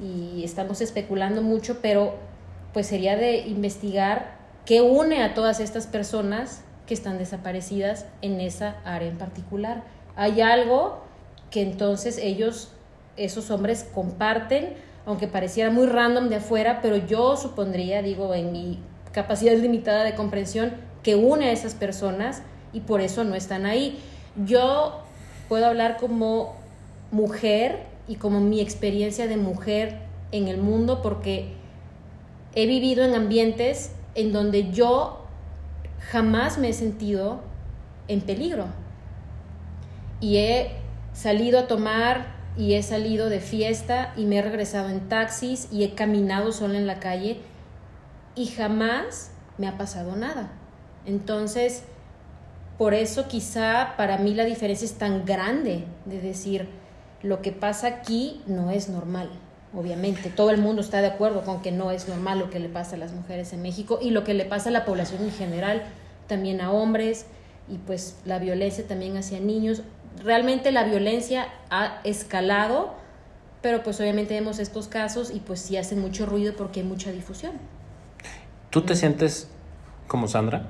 y estamos especulando mucho, pero pues sería de investigar qué une a todas estas personas que están desaparecidas en esa área en particular. Hay algo que entonces ellos, esos hombres, comparten, aunque pareciera muy random de afuera, pero yo supondría, digo, en mi capacidad limitada de comprensión, que une a esas personas y por eso no están ahí. Yo puedo hablar como mujer y como mi experiencia de mujer en el mundo porque he vivido en ambientes en donde yo jamás me he sentido en peligro. Y he salido a tomar y he salido de fiesta y me he regresado en taxis y he caminado sola en la calle y jamás me ha pasado nada. Entonces, por eso quizá para mí la diferencia es tan grande de decir, lo que pasa aquí no es normal. Obviamente, todo el mundo está de acuerdo con que no es normal lo que le pasa a las mujeres en México y lo que le pasa a la población en general, también a hombres y pues la violencia también hacia niños. Realmente la violencia ha escalado, pero pues obviamente vemos estos casos y pues sí hacen mucho ruido porque hay mucha difusión. ¿Tú te sientes como Sandra?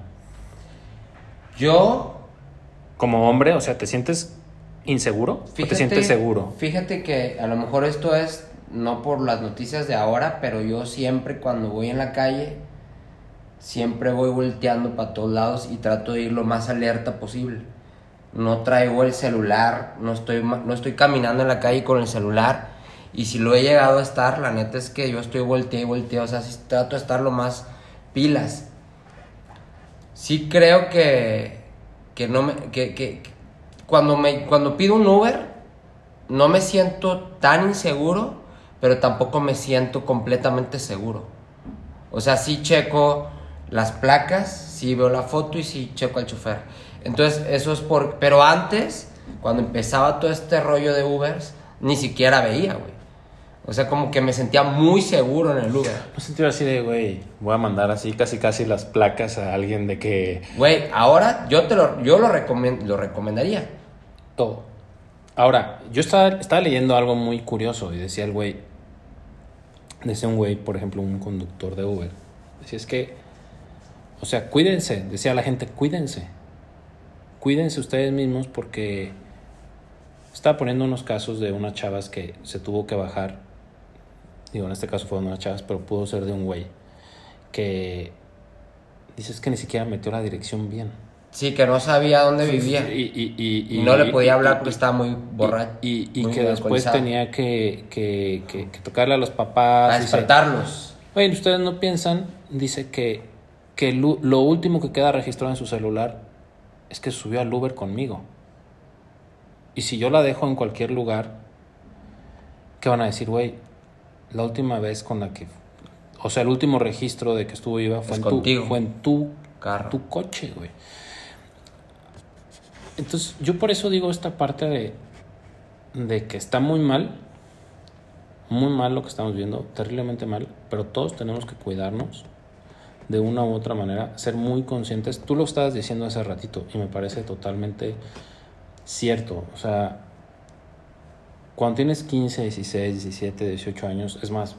Yo, Como hombre, o sea, ¿te sientes inseguro o te sientes seguro? Fíjate que a lo mejor esto es no por las noticias de ahora, pero yo siempre cuando voy en la calle, siempre voy volteando para todos lados y trato de ir lo más alerta posible. No traigo el celular, no estoy, no estoy caminando en la calle con el celular. Y si lo he llegado a estar, la neta es que yo estoy volteado y volteado. O sea, sí trato de estar lo más pilas. Sí creo que, que no me, que, que cuando me, cuando pido un Uber, no me siento tan inseguro, pero tampoco me siento completamente seguro. O sea, sí checo las placas, sí veo la foto y sí checo al chofer. Entonces, eso es por... Pero antes, cuando empezaba todo este rollo de Ubers, ni siquiera veía, güey. O sea, como que me sentía muy seguro en el Uber. No sentí así de, güey, voy a mandar así casi casi las placas a alguien de que Güey, ahora yo te lo, yo lo, recomen- lo recomendaría. todo. Ahora, yo estaba, estaba leyendo algo muy curioso y decía el güey, decía un güey, por ejemplo, un conductor de Uber, decía es que, o sea, cuídense, decía la gente, cuídense, cuídense ustedes mismos porque estaba poniendo unos casos de unas chavas que se tuvo que bajar, digo, en este caso fueron unas chavas, pero pudo ser de un güey, que dices que ni siquiera metió la dirección bien. Sí, que no sabía dónde vivía. Y, y- y- Y no le podía hablar porque estaba muy borracho. y, y muy que después tenía que, que, que- que tocarle a los papás. A despertarlos. Oye, ustedes no piensan, dice que, que lo, lo último que queda registrado en su celular es que subió al Uber conmigo. Y si yo la dejo en cualquier lugar, ¿qué van a decir, güey? La última vez con la que o sea, el último registro de que estuvo viva fue, en tu, contigo. fue en tu, Carro. tu coche, güey. Entonces, yo por eso digo esta parte de, de que está muy mal, muy mal lo que estamos viendo, terriblemente mal, pero todos tenemos que cuidarnos de una u otra manera, ser muy conscientes. Tú lo estabas diciendo hace ratito y me parece totalmente cierto. O sea, cuando tienes 15, 16, 17, 18 años, es más,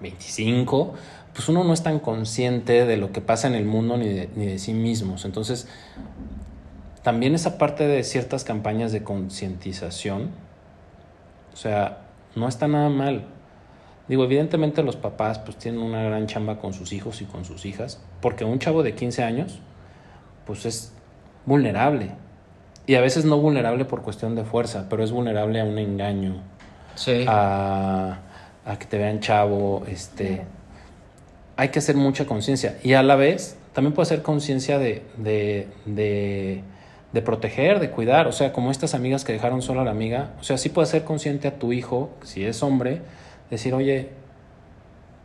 25, pues uno no es tan consciente de lo que pasa en el mundo ni de, sí mismos. Entonces, también esa parte de ciertas campañas de concientización, o sea, no está nada mal. Digo, evidentemente los papás pues tienen una gran chamba con sus hijos y con sus hijas, porque un chavo de 15 años pues es vulnerable. Y a veces no vulnerable por cuestión de fuerza, pero es vulnerable a un engaño, Sí. a, a que te vean chavo, este... Hay que hacer mucha conciencia. Y a la vez, también puede ser conciencia de, de, de, de proteger, de cuidar. O sea, como estas amigas que dejaron sola a la amiga. O sea, sí puede ser consciente a tu hijo, si es hombre, decir, oye,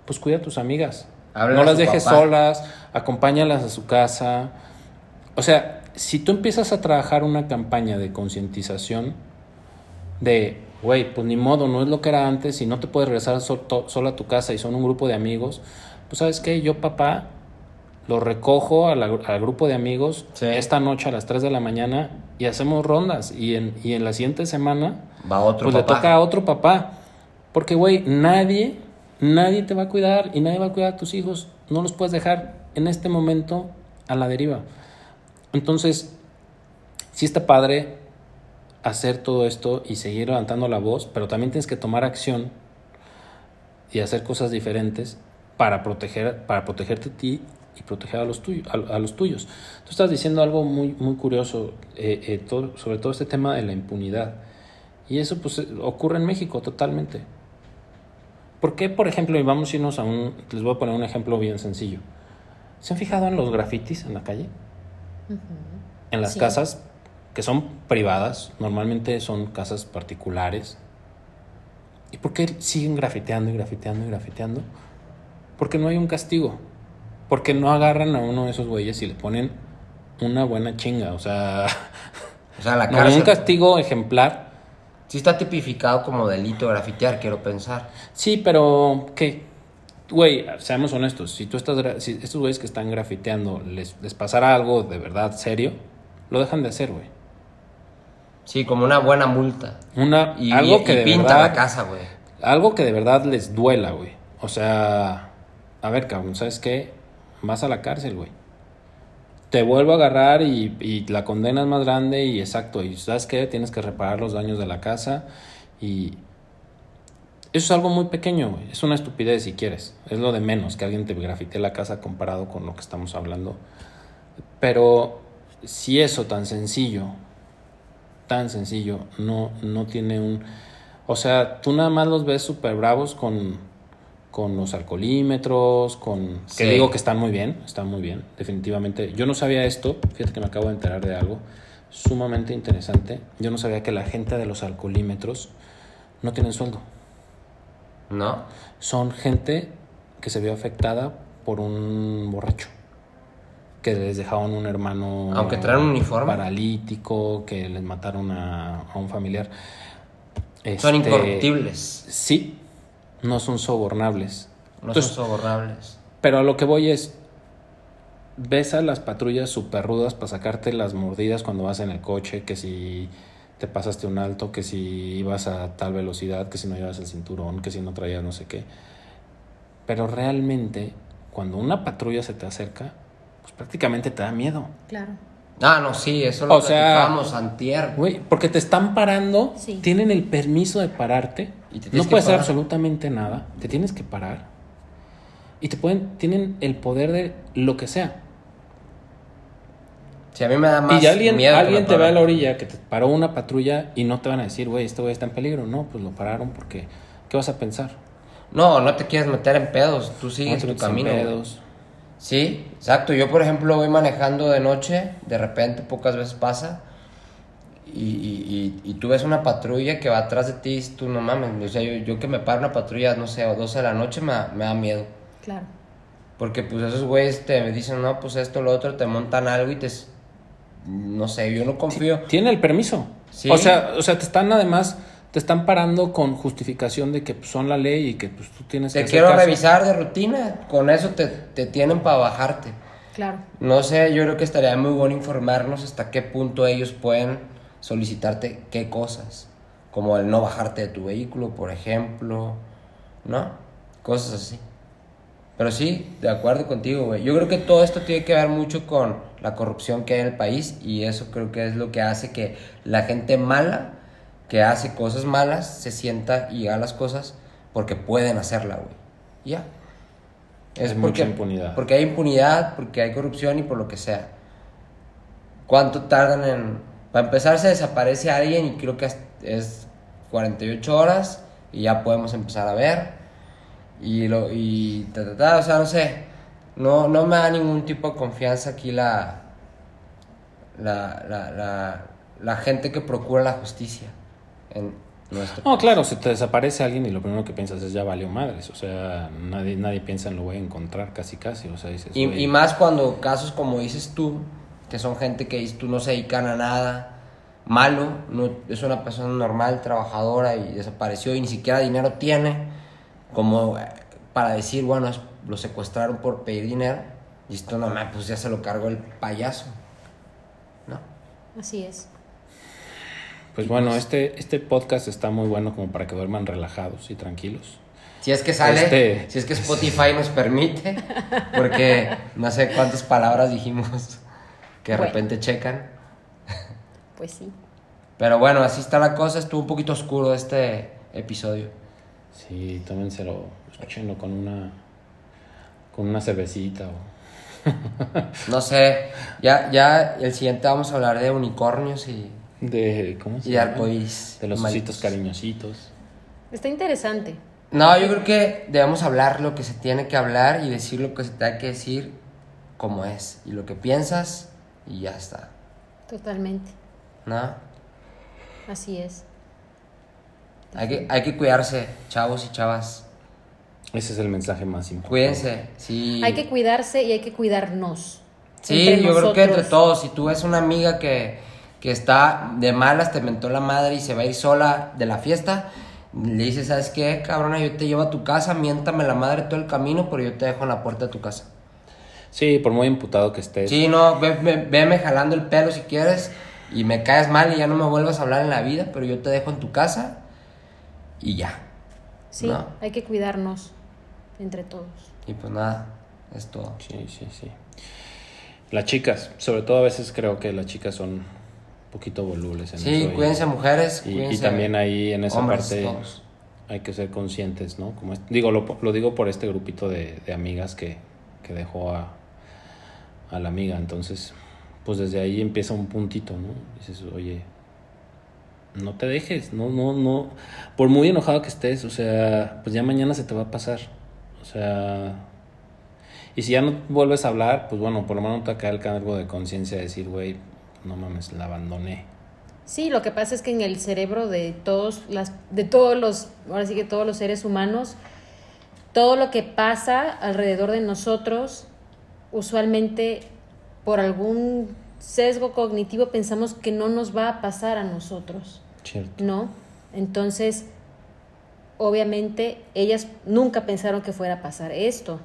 pues cuida a tus amigas. Háblale no a las dejes papá. solas, acompáñalas a su casa. O sea, si tú empiezas a trabajar una campaña de concientización de, güey, pues ni modo, no es lo que era antes y no te puedes regresar sol- to- solo a tu casa y son un grupo de amigos, pues sabes qué, yo papá lo recojo la- al grupo de amigos Sí. esta noche a las 3 de la mañana y hacemos rondas y en, y en la siguiente semana Va otro pues le toca a otro papá. Porque, güey, nadie, nadie te va a cuidar y nadie va a cuidar a tus hijos. No los puedes dejar en este momento a la deriva. Entonces, sí está padre hacer todo esto y seguir levantando la voz, pero también tienes que tomar acción y hacer cosas diferentes para proteger, para protegerte a ti y proteger a los, tuyos a, los tuyos. Tú estás diciendo algo muy, muy curioso, eh, eh, sobre todo este tema de la impunidad. Y eso pues eh, ocurre en México totalmente. ¿Por qué, por ejemplo, y vamos a irnos a un, les voy a poner un ejemplo bien sencillo. ¿Se han fijado en los grafitis en la calle? En las Sí. casas que son privadas, normalmente son casas particulares. ¿Y por qué siguen grafiteando y grafiteando y grafiteando? Porque no hay un castigo. Porque no agarran a uno de esos güeyes y le ponen una buena chinga. O sea, O sea, la no hay un castigo ejemplar. Sí está tipificado como delito grafitear, quiero pensar. Sí, pero ¿qué? Güey, seamos honestos. Si tú estás, si estos güeyes que están grafiteando les, les pasara algo de verdad serio, lo dejan de hacer, güey. Sí, como una buena multa. Una, Y, algo y que de pinta verdad, la casa, güey. algo que de verdad les duela, güey. O sea, a ver, cabrón, ¿sabes qué? Vas a la cárcel, güey. Te vuelvo a agarrar y, y la condena es más grande y exacto. Y ¿sabes qué? Tienes que reparar los daños de la casa y... Eso es algo muy pequeño, güey. Es una estupidez si quieres. Es lo de menos que alguien te grafitee la casa comparado con lo que estamos hablando. Pero si eso tan sencillo, tan sencillo, no, no tiene un... O sea, tú nada más los ves súper bravos con, con los alcoholímetros, con... Que Sí. digo que están muy bien, están muy bien, definitivamente. Yo no sabía esto, fíjate que me acabo de enterar de algo sumamente interesante. Yo no sabía que la gente de los alcoholímetros no tienen sueldo. ¿No? Son gente que se vio afectada por un borracho. Que les dejaron un hermano Aunque traen un uniforme. paralítico, que les mataron a, a un familiar. Son Este, incorruptibles. Sí, no son sobornables. No Entonces, son sobornables. pero a lo que voy es, ves a las patrullas súper rudas para sacarte las mordidas cuando vas en el coche, que si te pasaste un alto, que si ibas a tal velocidad, que si no llevas el cinturón, que si no traías no sé qué. Pero realmente, cuando una patrulla se te acerca, pues prácticamente te da miedo. Claro. Ah, no, sí, eso lo O sea, platicábamos antier. Güey, porque te están parando, Sí. tienen el permiso de pararte, Y te no puedes hacer absolutamente nada, te tienes que parar. Y te pueden, tienen el poder de lo que sea. Si a mí me da más y alguien, miedo alguien te ve a la orilla que te paró una patrulla y no te van a decir, güey, este güey está en peligro. No, pues lo pararon porque, ¿qué vas a pensar? No, no te quieres meter en pedos. Tú No sigues te tu camino. pedos. Sí, exacto. Yo, por ejemplo, voy manejando de noche, de repente pocas veces pasa, y, y, y, y tú ves una patrulla que va atrás de ti y tú no mames. O sea, yo, yo que me paro una patrulla, no sé, a 12 de la noche me, da- me da miedo. Claro. Porque pues esos güeyes te dicen, no, pues esto, lo otro, te montan algo y te... No sé, yo no confío. Tiene el permiso. Sí. O sea, o sea, te están además, te están parando con justificación de que pues, son la ley y que pues tú tienes que Te hacer quiero caso. revisar de rutina, con eso te, te tienen para bajarte. Claro. No sé, yo creo que estaría muy bueno informarnos hasta qué punto ellos pueden solicitarte qué cosas. Como el no bajarte de tu vehículo, por ejemplo. ¿No? Cosas así. Pero sí, de acuerdo contigo, güey. Yo creo que todo esto tiene que ver mucho con la corrupción que hay en el país y eso creo que es lo que hace que la gente mala, que hace cosas malas, se sienta y haga las cosas porque pueden hacerla, güey. Ya. Hay mucha impunidad. Porque hay impunidad, porque hay corrupción y por lo que sea. ¿Cuánto tardan en...? Para empezar se desaparece alguien y creo que es, es 48 horas y ya podemos empezar a ver. Y lo... Y ta, ta, ta, o sea, no sé. No, no me da ningún tipo de confianza aquí la... La, la, la, la gente que procura la justicia en nuestro No, claro, se te desaparece alguien y lo primero que piensas es ya valió madres. O sea, nadie, nadie piensa en lo voy a encontrar casi casi. O sea, dices, Y, más cuando casos como dices tú, que son gente que tú no se dedican a nada malo, no, es una persona normal, trabajadora y desapareció y ni siquiera dinero tiene, como eh, para decir, bueno, es- lo secuestraron por pedir dinero, y esto no mames, pues ya se lo cargó el payaso, ¿no? Así es. Pues bueno, este, este podcast está muy bueno como para que duerman relajados y tranquilos. Si es que sale, Este- si es que Spotify nos permite, porque no sé cuántas palabras dijimos que de Bueno. repente checan. Pues sí. Pero bueno, así está la cosa. Estuvo un poquito oscuro este episodio. Sí, tómenselo, escúchenlo con una, con una cervecita o... No sé. Ya, ya el siguiente vamos a hablar de unicornios y, De, ¿cómo se y de arcoíris. De los Malitos. ositos cariñositos. Está interesante. No, yo creo que debemos hablar lo que se tiene que hablar y decir lo que se tenga que decir como es. Y lo que piensas y ya está. Totalmente. ¿No? Así es. Hay que, hay que cuidarse, chavos y chavas. Ese es el mensaje más importante. Cuídense. Sí. Hay que cuidarse y hay que cuidarnos. Sí, yo creo que entre todos, si tú ves una amiga que, que está de malas, te mentó la madre y se va a ir sola de la fiesta, le dices, ¿sabes qué, cabrona? Yo te llevo a tu casa, miéntame la madre todo el camino, pero yo te dejo en la puerta de tu casa. Sí, por muy imputado que estés. Sí, no, ve- ve- veme jalando el pelo si quieres y me caes mal y ya no me vuelvas a hablar en la vida, pero yo te dejo en tu casa y ya. Sí, No. hay que cuidarnos entre todos. Y pues nada, es todo. Sí, sí, sí. Las chicas, sobre todo a veces creo que las chicas son un poquito volubles en Sí, eso. y- cuídense mujeres, Y, y cuídense también ahí en esa hombres, parte todos. hay que ser conscientes, ¿no? Como es- digo, lo, lo digo por este grupito de, de amigas que, que dejó a, a la amiga. Entonces, pues desde ahí empieza un puntito, ¿no? Dices, oye, no te dejes, no, no, no. Por muy enojado que estés, o sea, pues ya mañana se te va a pasar. O sea, y si ya no vuelves a hablar, pues bueno, por lo menos te cae el cargo de conciencia de decir, güey, no mames, la abandoné. Sí, lo que pasa es que en el cerebro de todos las, de todos los, ahora sí que todos los seres humanos, todo lo que pasa alrededor de nosotros, usualmente por algún sesgo cognitivo pensamos que no nos va a pasar a nosotros. Cierto. ¿no? Entonces, obviamente, ellas nunca pensaron que fuera a pasar esto,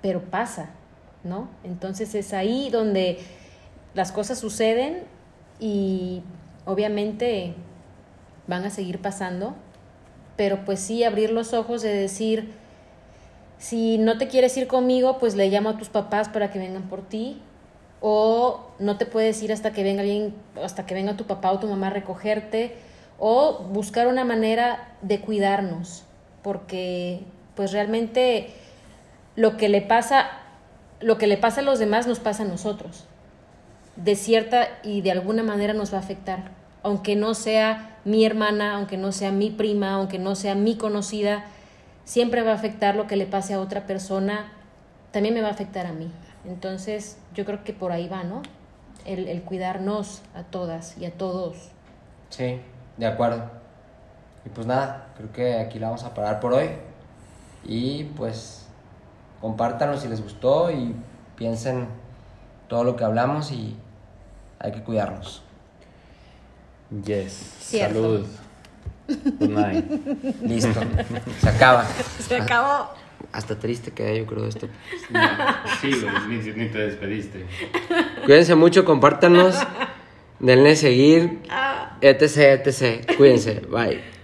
pero pasa, ¿no? Entonces es ahí donde las cosas suceden y obviamente van a seguir pasando, pero pues sí abrir los ojos de decir, si no te quieres ir conmigo, pues le llamo a tus papás para que vengan por ti. O no te puedes ir hasta que venga alguien, hasta que venga tu papá o tu mamá a recogerte. O buscar una manera de cuidarnos. Porque pues realmente lo que le pasa, lo que le pasa a los demás nos pasa a nosotros. De cierta y de alguna manera nos va a afectar. Aunque no sea mi hermana, aunque no sea mi prima, aunque no sea mi conocida, siempre va a afectar lo que le pase a otra persona, también me va a afectar a mí. Entonces, yo creo que por ahí va, ¿no? El, el cuidarnos a todas y a todos. Sí, de acuerdo. Y pues nada, creo que aquí la vamos a parar por hoy. Y pues compártanlo si les gustó y piensen todo lo que hablamos y hay que cuidarnos. Yes. Cierto. Salud. Good night. Listo. Se acaba. Se acabó. Hasta triste quedé yo creo de esto. Sí, güey, ni, ni te despediste. Cuídense mucho, compártanos. Denle seguir. etc, etc. Cuídense. Bye.